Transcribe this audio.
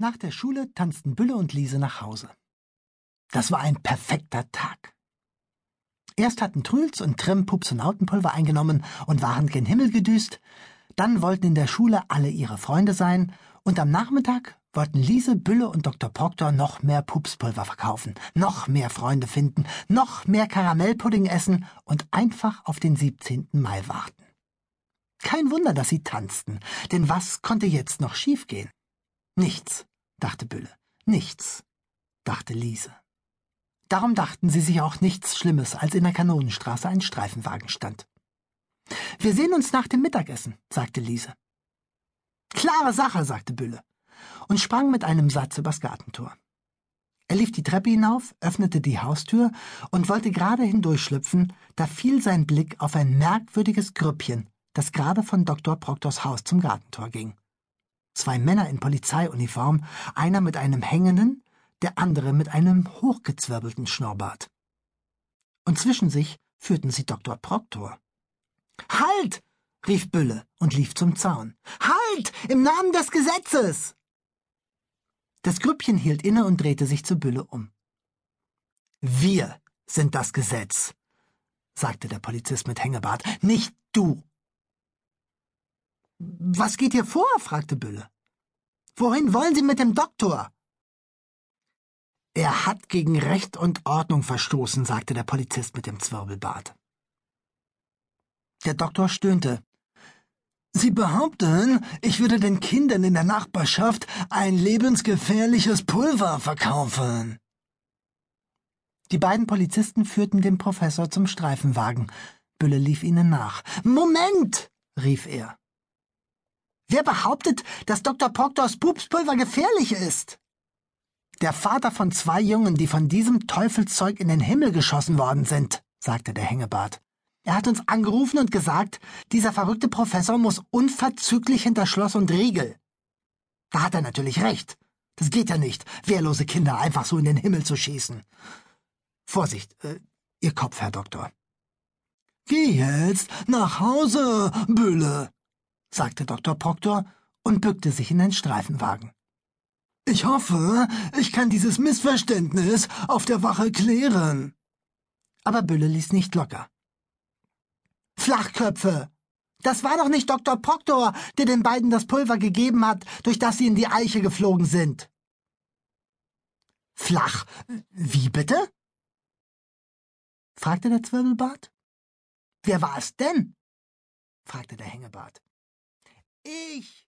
Nach der Schule tanzten Bülle und Liese nach Hause. Das war ein perfekter Tag. Erst hatten Trüls und Trim Pups und Autenpulver eingenommen und waren gen Himmel gedüst, dann wollten in der Schule alle ihre Freunde sein, und am Nachmittag wollten Liese, Bülle und Dr. Proctor noch mehr Pupspulver verkaufen, noch mehr Freunde finden, noch mehr Karamellpudding essen und einfach auf den 17. Mai warten. Kein Wunder, dass sie tanzten, denn was konnte jetzt noch schiefgehen? Nichts, dachte Bülle. Nichts, dachte Liese. Darum dachten sie sich auch nichts Schlimmes, als in der Kanonenstraße ein Streifenwagen stand. Wir sehen uns nach dem Mittagessen, sagte Liese. Klare Sache, sagte Bülle und sprang mit einem Satz übers Gartentor. Er lief die Treppe hinauf, öffnete die Haustür und wollte gerade hindurchschlüpfen, da fiel sein Blick auf ein merkwürdiges Grüppchen, das gerade von Dr. Proktors Haus zum Gartentor ging. Zwei Männer in Polizeiuniform, einer mit einem hängenden, der andere mit einem hochgezwirbelten Schnurrbart. Und zwischen sich führten sie Dr. Proktor. Halt! rief Bülle und lief zum Zaun. Halt! Im Namen des Gesetzes! Das Grüppchen hielt inne und drehte sich zu Bülle um. Wir sind das Gesetz, sagte der Polizist mit Hängebart, nicht du. Was geht hier vor? fragte Bülle. Wohin wollen Sie mit dem Doktor? Er hat gegen Recht und Ordnung verstoßen, sagte der Polizist mit dem Zwirbelbart. Der Doktor stöhnte. Sie behaupten, ich würde den Kindern in der Nachbarschaft ein lebensgefährliches Pulver verkaufen. Die beiden Polizisten führten den Professor zum Streifenwagen. Bülle lief ihnen nach. Moment! rief er. Wer behauptet, dass Dr. Proctors Pupspulver gefährlich ist? Der Vater von zwei Jungen, die von diesem Teufelszeug in den Himmel geschossen worden sind, sagte der Hängebart. Er hat uns angerufen und gesagt, dieser verrückte Professor muss unverzüglich hinter Schloss und Riegel. Da hat er natürlich recht. Das geht ja nicht, wehrlose Kinder einfach so in den Himmel zu schießen. Vorsicht, äh, Ihr Kopf, Herr Doktor. Geh jetzt nach Hause, Bülle, sagte Dr. Proctor und bückte sich in den Streifenwagen. Ich hoffe, ich kann dieses Missverständnis auf der Wache klären. Aber Bülle ließ nicht locker. Flachköpfe! Das war doch nicht Dr. Proctor, der den beiden das Pulver gegeben hat, durch das sie in die Eiche geflogen sind. Flach. Wie bitte? fragte der Zwirbelbart. Wer war es denn? fragte der Hängebart. Ich,